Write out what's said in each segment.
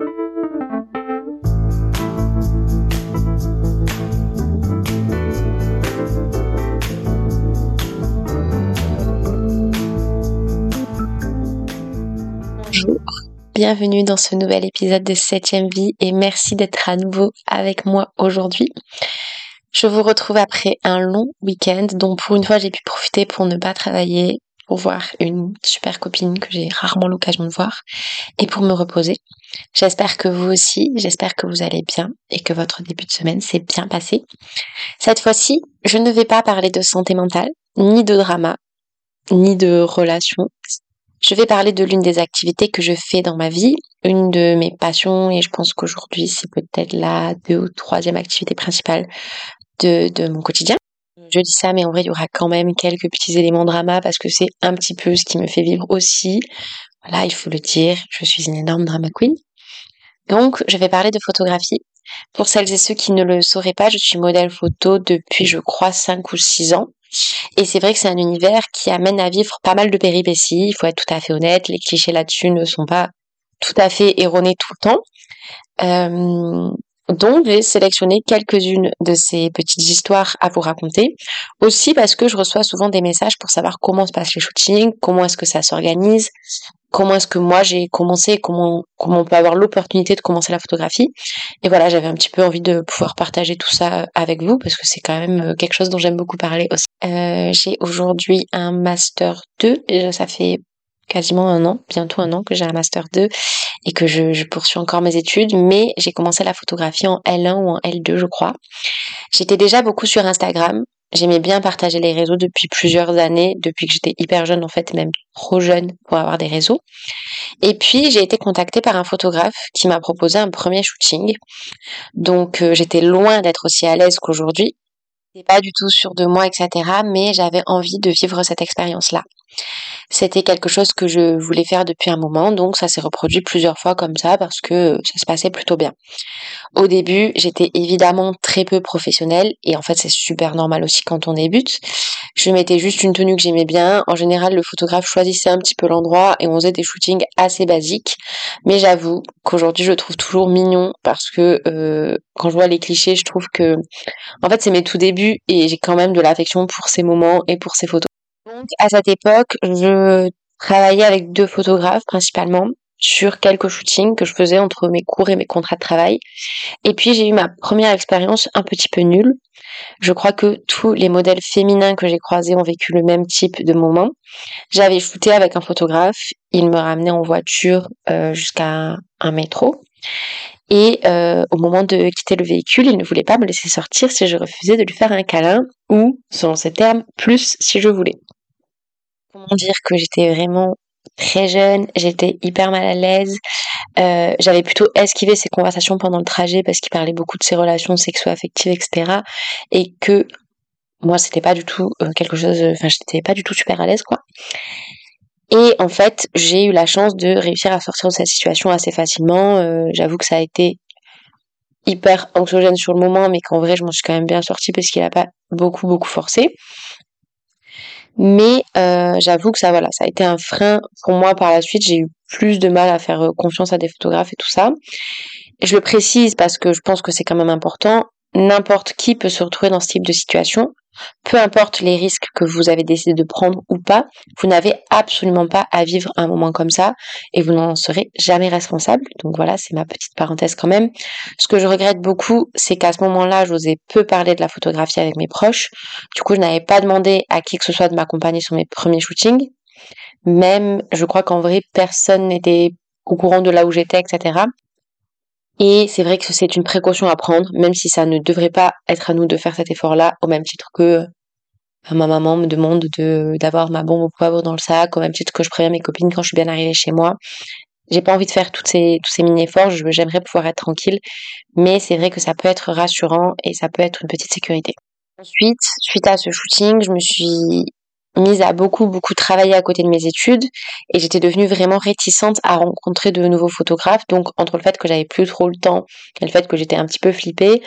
Bonjour, bienvenue dans ce nouvel épisode de 7ème vie et merci d'être à nouveau avec moi aujourd'hui. Je vous retrouve après un long week-end dont pour une fois j'ai pu profiter pour ne pas travailler, pour voir une super copine que j'ai rarement l'occasion de voir et pour me reposer. J'espère que vous aussi, j'espère que vous allez bien et que votre début de semaine s'est bien passé. Cette fois-ci, je ne vais pas parler de santé mentale, ni de drama, ni de relations. Je vais parler de l'une des activités que je fais dans ma vie, une de mes passions et je pense qu'aujourd'hui c'est peut-être la deux ou troisième activité principale de, de mon quotidien. Je dis ça, mais en vrai, il y aura quand même quelques petits éléments drama parce que c'est un petit peu ce qui me fait vivre aussi. Voilà, il faut le dire, je suis une énorme drama queen. Donc, je vais parler de photographie. Pour celles et ceux qui ne le sauraient pas, je suis modèle photo depuis, je crois, 5 ou 6 ans. Et c'est vrai que c'est un univers qui amène à vivre pas mal de péripéties. Il faut être tout à fait honnête. Les clichés là-dessus ne sont pas tout à fait erronés tout le temps. Euh, donc, j'ai sélectionné quelques-unes de ces petites histoires à vous raconter. Aussi parce que je reçois souvent des messages pour savoir comment se passent les shootings, comment est-ce que ça s'organise, comment est-ce que moi j'ai commencé, comment, comment on peut avoir l'opportunité de commencer la photographie. Et voilà, j'avais un petit peu envie de pouvoir partager tout ça avec vous parce que c'est quand même euh, quelque chose dont j'aime beaucoup parler aussi. Euh, j'ai aujourd'hui un master 2 et ça fait quasiment un an, bientôt un an que j'ai un master 2 et que je, je poursuis encore mes études, mais j'ai commencé la photographie en L1 ou en L2 je crois. J'étais déjà beaucoup sur Instagram, J'aimais bien partager les réseaux depuis plusieurs années, depuis que j'étais hyper jeune en fait, même trop jeune pour avoir des réseaux. Et puis j'ai été contactée par un photographe qui m'a proposé un premier shooting. Donc euh, j'étais loin d'être aussi à l'aise qu'aujourd'hui. J'étais pas du tout sûre de moi, etc. Mais j'avais envie de vivre cette expérience-là. C'était quelque chose que je voulais faire depuis un moment, donc ça s'est reproduit plusieurs fois comme ça parce que ça se passait plutôt bien. Au début, j'étais évidemment très peu professionnelle et en fait c'est super normal aussi quand on débute. Je mettais juste une tenue que j'aimais bien. En général, le photographe choisissait un petit peu l'endroit et on faisait des shootings assez basiques. Mais j'avoue qu'aujourd'hui, je trouve toujours mignon parce que euh, quand je vois les clichés, je trouve que en fait c'est mes tout débuts et j'ai quand même de l'affection pour ces moments et pour ces photos. À cette époque, je travaillais avec deux photographes principalement sur quelques shootings que je faisais entre mes cours et mes contrats de travail. Et puis j'ai eu ma première expérience un petit peu nulle. Je crois que tous les modèles féminins que j'ai croisés ont vécu le même type de moment. J'avais shooté avec un photographe, il me ramenait en voiture euh, jusqu'à un métro. Et euh, au moment de quitter le véhicule, il ne voulait pas me laisser sortir si je refusais de lui faire un câlin, ou, selon ses termes, plus si je voulais. Comment dire que j'étais vraiment très jeune, j'étais hyper mal à l'aise. Euh, j'avais plutôt esquivé ces conversations pendant le trajet parce qu'il parlait beaucoup de ses relations sexo-affectives, etc. Et que moi, c'était pas du tout euh, quelque chose. Enfin, j'étais pas du tout super à l'aise, quoi. Et en fait, j'ai eu la chance de réussir à sortir de cette situation assez facilement. Euh, J'avoue que ça a été hyper anxiogène sur le moment, mais qu'en vrai, je m'en suis quand même bien sortie parce qu'il a pas beaucoup, beaucoup forcé. Mais euh, j'avoue que ça, voilà, ça a été un frein pour moi par la suite. J'ai eu plus de mal à faire euh, confiance à des photographes et tout ça. je le précise parce que je pense que c'est quand même important. N'importe qui peut se retrouver dans ce type de situation. Peu importe les risques que vous avez décidé de prendre ou pas, vous n'avez absolument pas à vivre un moment comme ça et vous n'en serez jamais responsable. Donc voilà, c'est ma petite parenthèse quand même. Ce que je regrette beaucoup, c'est qu'à ce moment-là, j'osais peu parler de la photographie avec mes proches. Du coup, je n'avais pas demandé à qui que ce soit de m'accompagner sur mes premiers shootings. Même, je crois qu'en vrai, personne n'était au courant de là où j'étais, etc. Et c'est vrai que c'est une précaution à prendre, même si ça ne devrait pas être à nous de faire cet effort-là, au même titre que euh, ma maman me demande de d'avoir ma bombe au poivre dans le sac, au même titre que je préviens mes copines quand je suis bien arrivée chez moi. J'ai pas envie de faire toutes ces, tous ces mini-efforts, j'aimerais pouvoir être tranquille, mais c'est vrai que ça peut être rassurant et ça peut être une petite sécurité. Ensuite, suite à ce shooting, je me suis mise à beaucoup beaucoup travailler à côté de mes études et j'étais devenue vraiment réticente à rencontrer de nouveaux photographes. Donc entre le fait que j'avais plus trop le temps et le fait que j'étais un petit peu flippée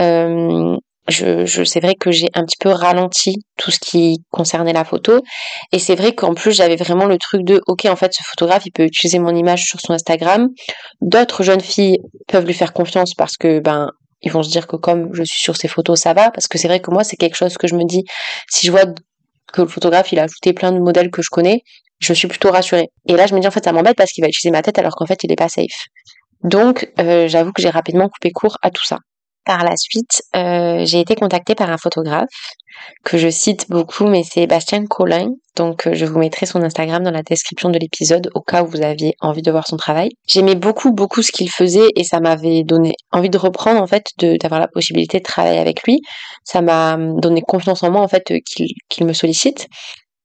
euh, je, je c'est vrai que j'ai un petit peu ralenti tout ce qui concernait la photo. Et c'est vrai qu'en plus j'avais vraiment le truc de ok en fait ce photographe il peut utiliser mon image sur son Instagram. D'autres jeunes filles peuvent lui faire confiance parce que ben ils vont se dire que comme je suis sur ces photos ça va. Parce que c'est vrai que moi c'est quelque chose que je me dis si je vois que le photographe il a ajouté plein de modèles que je connais je suis plutôt rassurée. Et là je me dis en fait ça m'embête parce qu'il va utiliser ma tête alors qu'en fait il est pas safe. Donc euh, j'avoue que j'ai rapidement coupé court à tout ça par la suite, euh, j'ai été contactée par un photographe que je cite beaucoup, mais c'est Bastien Collin. Donc, euh, je vous mettrai son Instagram dans la description de l'épisode au cas où vous aviez envie de voir son travail. J'aimais beaucoup, beaucoup ce qu'il faisait et ça m'avait donné envie de reprendre, en fait, d'avoir la possibilité de travailler avec lui. Ça m'a donné confiance en moi, en fait, qu'il me sollicite.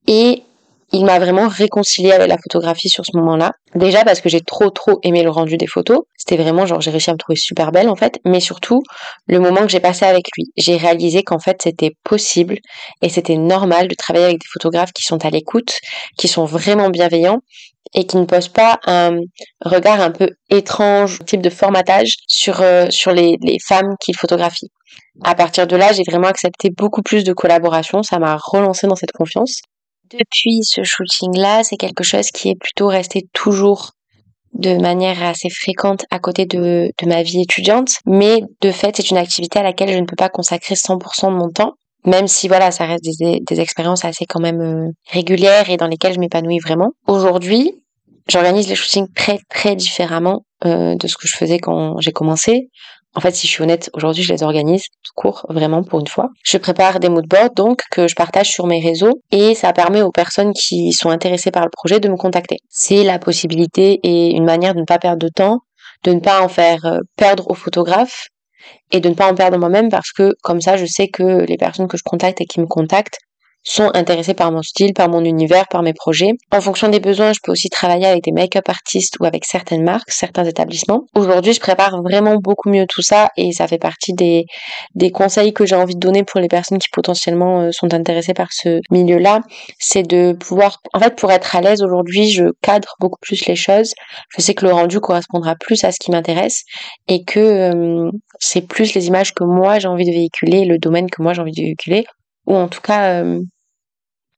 Et il m'a vraiment réconcilié avec la photographie sur ce moment-là. Déjà parce que j'ai trop trop aimé le rendu des photos. C'était vraiment genre j'ai réussi à me trouver super belle en fait, mais surtout le moment que j'ai passé avec lui. J'ai réalisé qu'en fait c'était possible et c'était normal de travailler avec des photographes qui sont à l'écoute, qui sont vraiment bienveillants et qui ne posent pas un regard un peu étrange, type de formatage sur euh, sur les, les femmes qu'ils photographient. À partir de là, j'ai vraiment accepté beaucoup plus de collaboration, ça m'a relancé dans cette confiance depuis ce shooting-là, c'est quelque chose qui est plutôt resté toujours de manière assez fréquente à côté de, ma vie étudiante. Mais de fait, c'est une activité à laquelle je ne peux pas consacrer 100% de mon temps. Même si voilà, ça reste des, expériences assez quand même euh, régulières et dans lesquelles je m'épanouis vraiment. Aujourd'hui, j'organise les shootings très très différemment euh, de ce que je faisais quand j'ai commencé. En fait, si je suis honnête, aujourd'hui, je les organise tout court, vraiment pour une fois. Je prépare des moodboards donc que je partage sur mes réseaux et ça permet aux personnes qui sont intéressées par le projet de me contacter. C'est la possibilité et une manière de ne pas perdre de temps, de ne pas en faire euh, perdre aux photographes et de ne pas en perdre moi-même parce que comme ça, je sais que les personnes que je contacte et qui me contactent sont intéressés par mon style, par mon univers, par mes projets. En fonction des besoins, je peux aussi travailler avec des make-up artistes ou avec certaines marques, certains établissements. Aujourd'hui, je prépare vraiment beaucoup mieux tout ça et ça fait partie des, des conseils que j'ai envie de donner pour les personnes qui potentiellement euh, sont intéressées par ce milieu-là. C'est de pouvoir, en fait, pour être à l'aise aujourd'hui, je cadre beaucoup plus les choses. Je sais que le rendu correspondra plus à ce qui m'intéresse et que euh, c'est plus les images que moi j'ai envie de véhiculer, le domaine que moi j'ai envie de véhiculer ou en tout cas euh,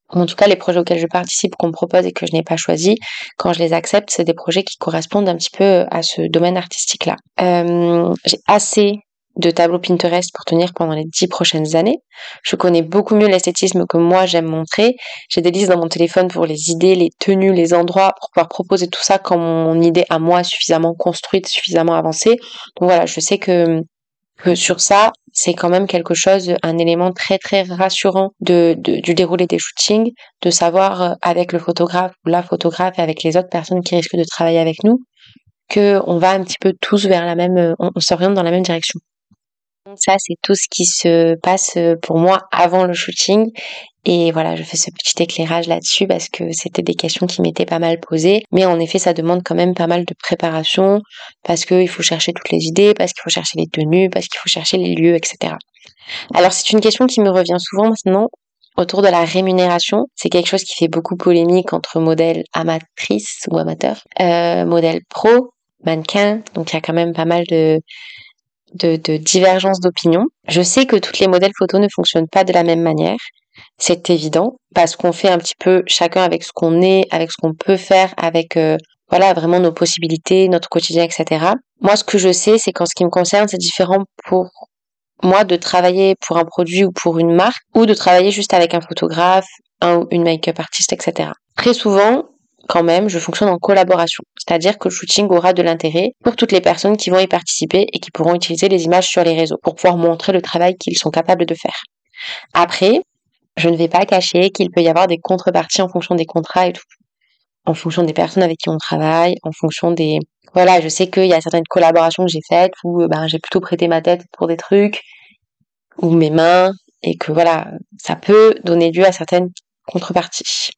en tout cas les projets auxquels je participe qu'on me propose et que je n'ai pas choisi quand je les accepte c'est des projets qui correspondent un petit peu à ce domaine artistique là euh, j'ai assez de tableaux Pinterest pour tenir pendant les dix prochaines années. Je connais beaucoup mieux l'esthétisme que moi j'aime montrer. J'ai des listes dans mon téléphone pour les idées, les tenues, les endroits, pour pouvoir proposer tout ça quand mon idée à moi est suffisamment construite, suffisamment avancée. Donc voilà, je sais que que sur ça, c'est quand même quelque chose, un élément très très rassurant de, du déroulé des shootings, de savoir euh, avec le photographe ou la photographe et avec les autres personnes qui risquent de travailler avec nous, que on va un petit peu tous vers la même, euh, on s'oriente dans la même direction. Ça, c'est tout ce qui se passe euh, pour moi avant le shooting. Et voilà, je fais ce petit éclairage là-dessus parce que c'était des questions qui m'étaient pas mal posées. Mais en effet, ça demande quand même pas mal de préparation parce qu'il faut chercher toutes les idées, parce qu'il faut chercher les tenues, parce qu'il faut chercher les lieux, etc. Alors, c'est une question qui me revient souvent maintenant autour de la rémunération. C'est quelque chose qui fait beaucoup polémique entre modèles amatrices ou amateurs, euh, modèles pro, mannequins. Donc, il y a quand même pas mal de, de, de divergences d'opinion. Je sais que toutes les modèles photos ne fonctionnent pas de la même manière. C'est évident parce qu'on fait un petit peu chacun avec ce qu'on est, avec ce qu'on peut faire, avec euh, voilà vraiment nos possibilités, notre quotidien, etc. Moi, ce que je sais, c'est qu'en ce qui me concerne, c'est différent pour moi de travailler pour un produit ou pour une marque ou de travailler juste avec un photographe, un ou une make-up artiste, etc. Très souvent, quand même, je fonctionne en collaboration. C'est-à-dire que le shooting aura de l'intérêt pour toutes les personnes qui vont y participer et qui pourront utiliser les images sur les réseaux pour pouvoir montrer le travail qu'ils sont capables de faire. Après, je ne vais pas cacher qu'il peut y avoir des contreparties en fonction des contrats et tout. En fonction des personnes avec qui on travaille, en fonction des... Voilà, je sais qu'il y a certaines collaborations que j'ai faites où euh, ben, j'ai plutôt prêté ma tête pour des trucs, ou mes mains, et que voilà, ça peut donner lieu à certaines contreparties.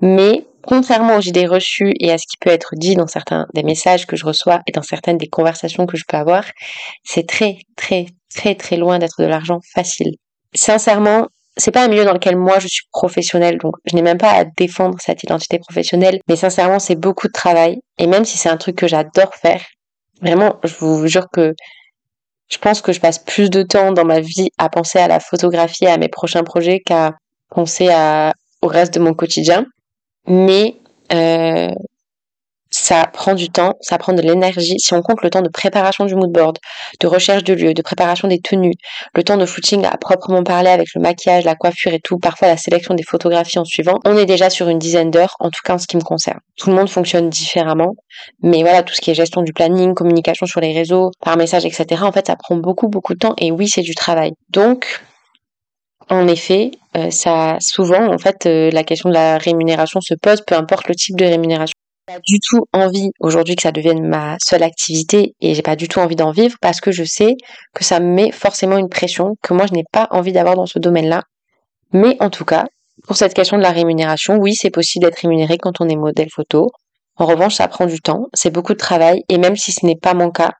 Mais contrairement aux idées reçues et à ce qui peut être dit dans certains des messages que je reçois et dans certaines des conversations que je peux avoir, c'est très très très très loin d'être de l'argent facile. Sincèrement, c'est pas un milieu dans lequel moi je suis professionnelle, donc je n'ai même pas à défendre cette identité professionnelle, mais sincèrement c'est beaucoup de travail, et même si c'est un truc que j'adore faire, vraiment je vous jure que je pense que je passe plus de temps dans ma vie à penser à la photographie et à mes prochains projets qu'à penser à, au reste de mon quotidien. Mais euh, ça prend du temps, ça prend de l'énergie. Si on compte le temps de préparation du moodboard, de recherche de lieu, de préparation des tenues, le temps de footing à proprement parler avec le maquillage, la coiffure et tout, parfois la sélection des photographies en suivant, on est déjà sur une dizaine d'heures, en tout cas en ce qui me concerne. Tout le monde fonctionne différemment, mais voilà, tout ce qui est gestion du planning, communication sur les réseaux, par message, etc., en fait, ça prend beaucoup, beaucoup de temps et oui, c'est du travail. Donc, en effet, euh, ça souvent en fait euh, la question de la rémunération se pose, peu importe le type de rémunération pas du tout envie aujourd'hui que ça devienne ma seule activité et j'ai pas du tout envie d'en vivre parce que je sais que ça me met forcément une pression que moi je n'ai pas envie d'avoir dans ce domaine-là. Mais en tout cas, pour cette question de la rémunération, oui, c'est possible d'être rémunéré quand on est modèle photo. En revanche, ça prend du temps, c'est beaucoup de travail et même si ce n'est pas mon cas,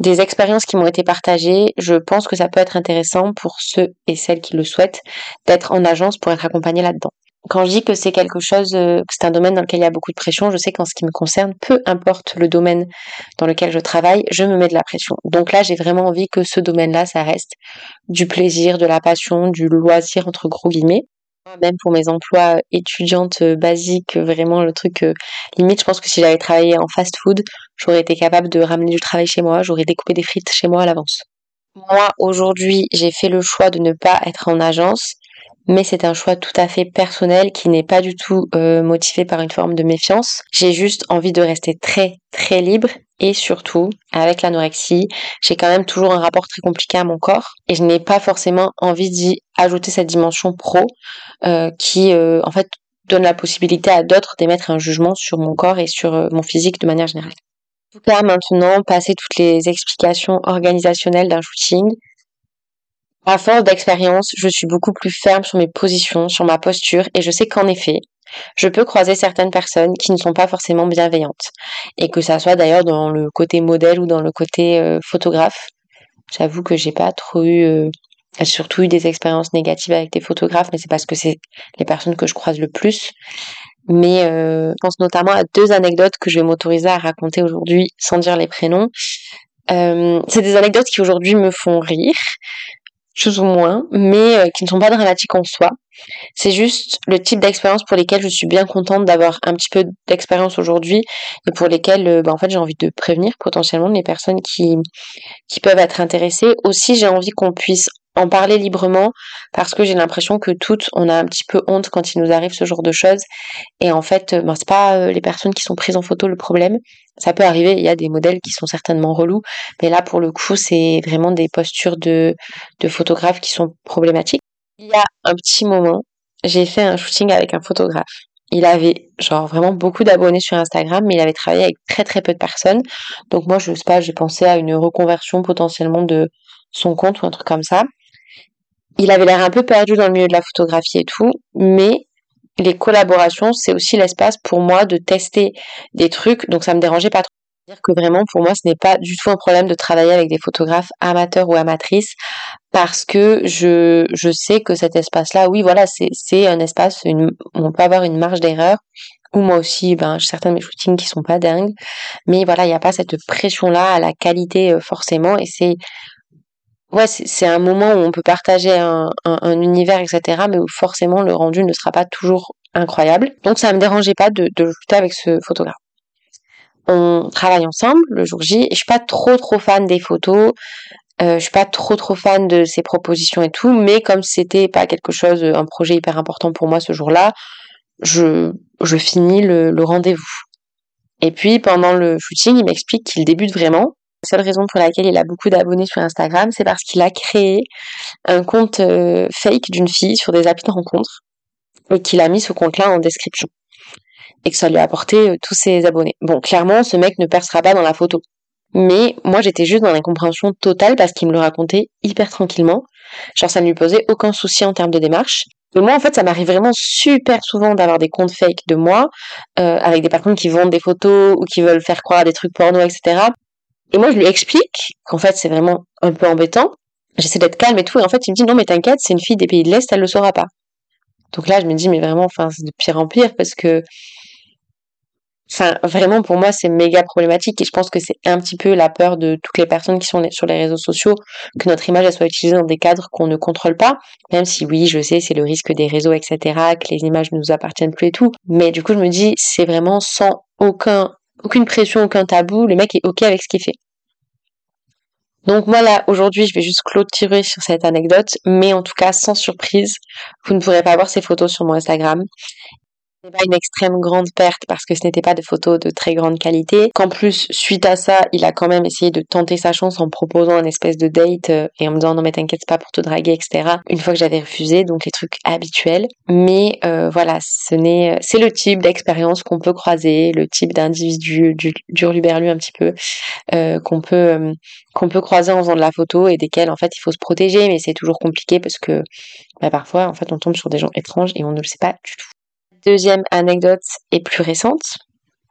des expériences qui m'ont été partagées, je pense que ça peut être intéressant pour ceux et celles qui le souhaitent d'être en agence pour être accompagné là-dedans quand je dis que c'est quelque chose, euh, que c'est un domaine dans lequel il y a beaucoup de pression, je sais qu'en ce qui me concerne, peu importe le domaine dans lequel je travaille, je me mets de la pression. Donc là, j'ai vraiment envie que ce domaine-là, ça reste du plaisir, de la passion, du loisir entre gros guillemets. Même pour mes emplois étudiantes euh, basiques, vraiment le truc euh, limite, je pense que si j'avais travaillé en fast-food, j'aurais été capable de ramener du travail chez moi, j'aurais découpé des frites chez moi à l'avance. Moi, aujourd'hui, j'ai fait le choix de ne pas être en agence mais c'est un choix tout à fait personnel qui n'est pas du tout euh, motivé par une forme de méfiance. J'ai juste envie de rester très très libre et surtout avec l'anorexie, j'ai quand même toujours un rapport très compliqué à mon corps et je n'ai pas forcément envie d'y ajouter cette dimension pro euh, qui euh, en fait donne la possibilité à d'autres d'émettre un jugement sur mon corps et sur mon physique de manière générale. Cas, maintenant, passer toutes les explications organisationnelles d'un shooting, à force d'expérience, je suis beaucoup plus ferme sur mes positions, sur ma posture, et je sais qu'en effet, je peux croiser certaines personnes qui ne sont pas forcément bienveillantes. Et que ça soit d'ailleurs dans le côté modèle ou dans le côté euh, photographe. J'avoue que j'ai pas trop eu, euh, surtout eu des expériences négatives avec des photographes, mais c'est parce que c'est les personnes que je croise le plus. Mais euh, je pense notamment à deux anecdotes que je vais m'autoriser à raconter aujourd'hui sans dire les prénoms. c'est des anecdotes qui aujourd'hui me font rire plus ou moins, mais euh, qui ne sont pas dramatiques en soi. C'est juste le type d'expérience pour lesquelles je suis bien contente d'avoir un petit peu d'expérience aujourd'hui et pour lesquelles euh, bah, en fait j'ai envie de prévenir potentiellement les personnes qui qui peuvent être intéressées. Aussi j'ai envie qu'on puisse en parler librement parce que j'ai l'impression que toutes on a un petit peu honte quand il nous arrive ce genre de choses. Et en fait ben, c'est pas euh, les personnes qui sont prises en photo le problème. Ça peut arriver il y a des modèles qui sont certainement relous. Mais là pour le coup c'est vraiment des postures de de photographes qui sont problématiques. Il y a un petit moment j'ai fait un shooting avec un photographe. Il avait genre vraiment beaucoup d'abonnés sur Instagram, mais il avait travaillé avec très très peu de personnes. Donc moi, je sais pas, j'ai pensé à une reconversion potentiellement de son compte ou un truc comme ça il avait l'air un peu perdu dans le milieu de la photographie et tout, mais les collaborations, c'est aussi l'espace pour moi de tester des trucs, donc ça me dérangeait pas trop. dire que vraiment, pour moi, ce n'est pas du tout un problème de travailler avec des photographes amateurs ou amatrices, parce que je, je sais que cet espace-là, oui, voilà, c'est, un espace, où on peut avoir une marge d'erreur, ou moi aussi, ben, certains de mes shootings qui sont pas dingues, mais voilà, il n'y a pas cette pression-là à la qualité euh, forcément, et c'est ouais, c'est un moment où on peut partager un, un, univers, etc., mais où forcément le rendu ne sera pas toujours incroyable. Donc ça me dérangeait pas de, de avec ce photographe. On travaille ensemble le jour J, je suis pas trop trop fan des photos, euh, je suis pas trop trop fan de ses propositions et tout, mais comme c'était pas quelque chose, un projet hyper important pour moi ce jour-là, je, finis le rendez-vous. Et puis pendant le shooting, il m'explique qu'il débute vraiment, seule raison pour laquelle il a beaucoup d'abonnés sur Instagram, c'est parce qu'il a créé un compte euh, fake d'une fille sur des applis de rencontre et qu'il a mis ce compte-là en description et que ça lui a apporté euh, tous ses abonnés. Bon, clairement, ce mec ne percera pas dans la photo. Mais moi, j'étais juste dans l'incompréhension totale parce qu'il me le racontait hyper tranquillement. Genre, ça ne lui posait aucun souci en termes de démarche. Et moi, en fait, ça m'arrive vraiment super souvent d'avoir des comptes fake de moi, euh, avec des personnes qui vendent des photos ou qui veulent faire croire à des trucs porno, etc. Et moi, je lui explique qu'en fait, c'est vraiment un peu embêtant. J'essaie d'être calme et tout. Et en fait, il me dit, non, mais t'inquiète, c'est une fille des pays de l'Est, elle le saura pas. Donc là, je me dis, mais vraiment, enfin, c'est de pire en pire parce que Enfin, vraiment, pour moi, c'est méga problématique et je pense que c'est un petit peu la peur de toutes les personnes qui sont sur les réseaux sociaux que notre image elle soit utilisée dans des cadres qu'on ne contrôle pas. Même si oui, je sais, c'est le risque des réseaux, etc., que les images ne nous appartiennent plus et tout. Mais du coup, je me dis, c'est vraiment sans aucun, aucune pression, aucun tabou. Le mec est ok avec ce qu'il fait. Donc moi là, aujourd'hui, je vais juste clôturer sur cette anecdote, mais en tout cas, sans surprise, vous ne pourrez pas voir ces photos sur mon Instagram pas une extrême grande perte parce que ce n'était pas des photos de très grande qualité. Qu'en plus, suite à ça, il a quand même essayé de tenter sa chance en proposant un espèce de date euh, et en me disant non mais t'inquiète pas pour te draguer, etc. Une fois que j'avais refusé, donc les trucs habituels. Mais euh, voilà, ce n'est, c'est le type d'expérience qu'on peut croiser, le type d'individu du, hurluberlu un petit peu euh, qu'on peut qu'on peut croiser en faisant de la photo et desquels en fait il faut se protéger, mais c'est toujours compliqué parce que bah, parfois en fait on tombe sur des gens étranges et on ne le sait pas du tout. Deuxième anecdote est plus récente.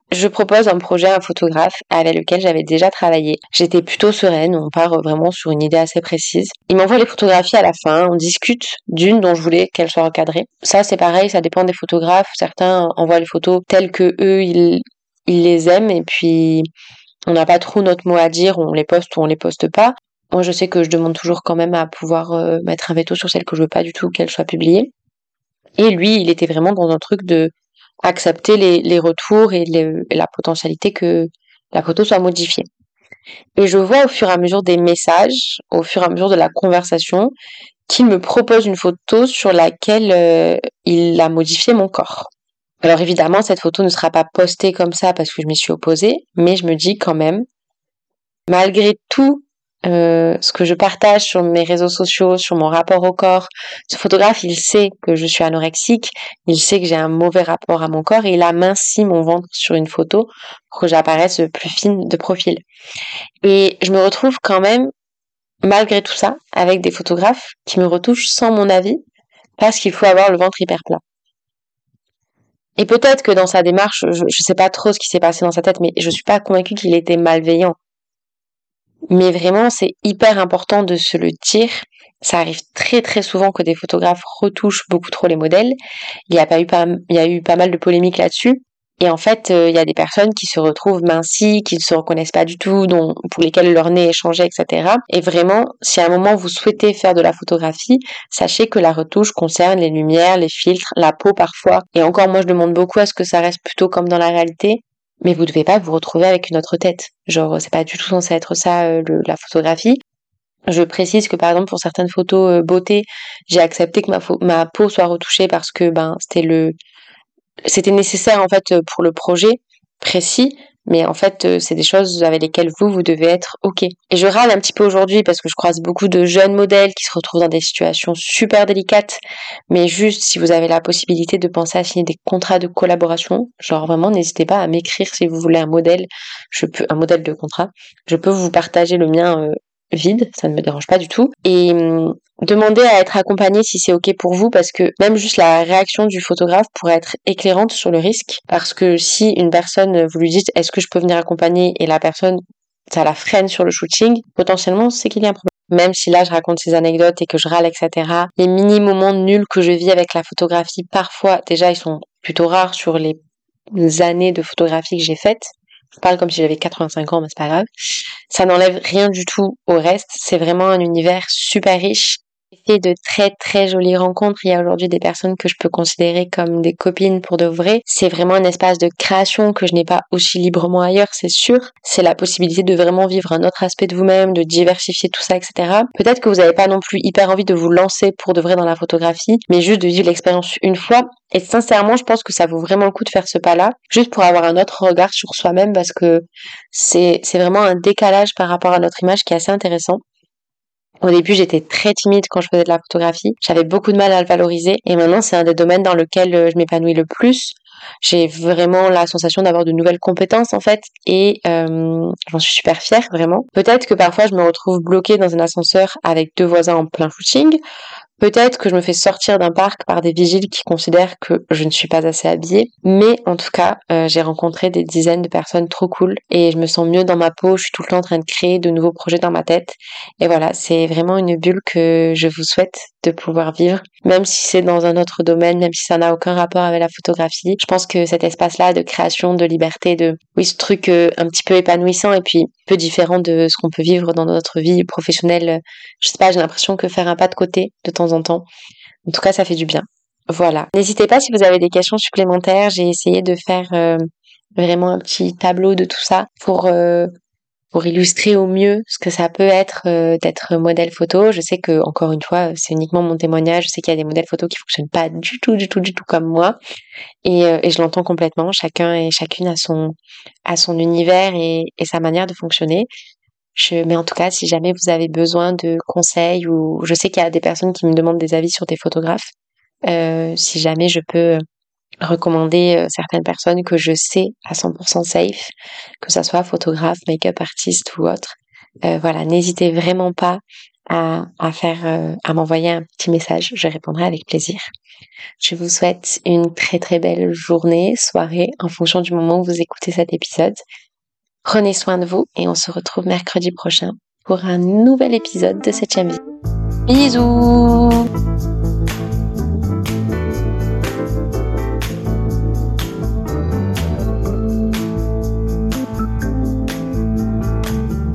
Je propose un projet à un photographe avec lequel j'avais déjà travaillé. J'étais plutôt sereine, on part vraiment sur une idée assez précise. Il m'envoie les photographies à la fin, on discute d'une dont je voulais qu'elle soit recadrée. Ça c'est pareil, ça dépend des photographes. Certains envoient les photos telles que eux ils, les aiment et puis on n'a pas trop notre mot à dire, on les poste ou on les poste pas. Moi je sais que je demande toujours quand même à pouvoir euh, mettre un veto sur celles que je veux pas du tout qu'elles soient publiées. Et lui, il était vraiment dans un truc de accepter les, retours et, la potentialité que la photo soit modifiée. Et je vois au fur et à mesure des messages, au fur et à mesure de la conversation, qu'il me propose une photo sur laquelle euh, il a modifié mon corps. Alors évidemment, cette photo ne sera pas postée comme ça parce que je m'y suis opposée, mais je me dis quand même, malgré tout euh, ce que je partage sur mes réseaux sociaux, sur mon rapport au corps. Ce photographe, il sait que je suis anorexique, il sait que j'ai un mauvais rapport à mon corps et il a minci mon ventre sur une photo pour que j'apparaisse plus fine de profil. Et je me retrouve quand même, malgré tout ça, avec des photographes qui me retouchent sans mon avis parce qu'il faut avoir le ventre hyper plat. Et peut-être que dans sa démarche, je, ne sais pas trop ce qui s'est passé dans sa tête, mais je suis pas convaincue qu'il était malveillant. Mais vraiment, c'est hyper important de se le dire. Ça arrive très très souvent que des photographes retouchent beaucoup trop les modèles. Il y a, pas eu, pas, il y a eu pas mal de polémiques là-dessus. Et en fait, euh, il y a des personnes qui se retrouvent mincies, qui ne se reconnaissent pas du tout, dont, pour lesquelles leur nez est changé, etc. Et vraiment, si à un moment vous souhaitez faire de la photographie, sachez que la retouche concerne les lumières, les filtres, la peau parfois. Et encore, moi, je demande beaucoup à ce que ça reste plutôt comme dans la réalité mais vous devez pas vous retrouver avec une autre tête. Genre, c'est pas du tout censé être ça, euh, la photographie. Je précise que par exemple pour certaines photos euh, beauté, j'ai accepté que ma, ma peau soit retouchée parce que ben c'était le c'était nécessaire en fait pour le projet précis, mais en fait, euh, c'est des choses avec lesquelles vous, vous devez être OK. Et je râle un petit peu aujourd'hui parce que je croise beaucoup de jeunes modèles qui se retrouvent dans des situations super délicates. Mais juste, si vous avez la possibilité de penser à signer des contrats de collaboration, genre vraiment, n'hésitez pas à m'écrire si vous voulez un modèle, je peux, un modèle de contrat. Je peux vous partager le mien euh, vide, ça ne me dérange pas du tout. Et hum, demandez à être accompagné si c'est ok pour vous parce que même juste la réaction du photographe pourrait être éclairante sur le risque parce que si une personne vous lui dites est-ce que je peux venir accompagner et la personne ça la freine sur le shooting potentiellement c'est qu'il y a un problème même si là je raconte ces anecdotes et que je râle etc les mini moments nuls que je vis avec la photographie parfois déjà ils sont plutôt rares sur les années de photographie que j'ai faites je parle comme si j'avais 85 ans, mais c'est pas grave. Ça n'enlève rien du tout au reste. C'est vraiment un univers super riche de très très jolies rencontres. Il y a aujourd'hui des personnes que je peux considérer comme des copines pour de vrai. C'est vraiment un espace de création que je n'ai pas aussi librement ailleurs, c'est sûr. C'est la possibilité de vraiment vivre un autre aspect de vous-même, de diversifier tout ça, etc. Peut-être que vous n'avez pas non plus hyper envie de vous lancer pour de vrai dans la photographie, mais juste de vivre l'expérience une fois. Et sincèrement, je pense que ça vaut vraiment le coup de faire ce pas-là, juste pour avoir un autre regard sur soi-même, parce que c'est vraiment un décalage par rapport à notre image qui est assez intéressant. Au début, j'étais très timide quand je faisais de la photographie. J'avais beaucoup de mal à le valoriser. Et maintenant, c'est un des domaines dans lequel euh, je m'épanouis le plus. J'ai vraiment la sensation d'avoir de nouvelles compétences en fait et euh, j'en suis super fière vraiment. Peut-être que parfois je me retrouve bloquée dans un ascenseur avec deux voisins en plein footing. Peut-être que je me fais sortir d'un parc par des vigiles qui considèrent que je ne suis pas assez habillée, mais en tout cas, euh, j'ai rencontré des dizaines de personnes trop cool et je me sens mieux dans ma peau, je suis tout le temps en train de créer de nouveaux projets dans ma tête. Et voilà, c'est vraiment une bulle que je vous souhaite de pouvoir vivre, même si c'est dans un autre domaine, même si ça n'a aucun rapport avec la photographie. Je pense que cet espace-là de création, de liberté, de oui, ce truc euh, un petit peu épanouissant et puis peu différent de ce qu'on peut vivre dans notre vie professionnelle. Je sais pas, j'ai l'impression que faire un pas de côté de temps en temps, en tout cas, ça fait du bien. Voilà. N'hésitez pas si vous avez des questions supplémentaires. J'ai essayé de faire euh, vraiment un petit tableau de tout ça pour euh, pour illustrer au mieux ce que ça peut être euh, d'être modèle photo. Je sais que encore une fois, c'est uniquement mon témoignage. Je sais qu'il y a des modèles photos qui fonctionnent pas du tout, du tout, du tout comme moi, et, euh, et je l'entends complètement. Chacun et chacune a son a son univers et, sa manière de fonctionner. Mais en tout cas, si jamais vous avez besoin de conseils ou je sais qu'il y a des personnes qui me demandent des avis sur des photographes, euh, si jamais je peux recommander euh, certaines personnes que je sais à 100% safe, que ça soit photographe, make-up artiste ou autre. Euh, voilà, n'hésitez vraiment pas à, à faire, euh, à m'envoyer un petit message, je répondrai avec plaisir. Je vous souhaite une très très belle journée, soirée, en fonction du moment où vous écoutez cet épisode. Prenez soin de vous et on se retrouve mercredi prochain pour un nouvel épisode de 7ème vie. Bisous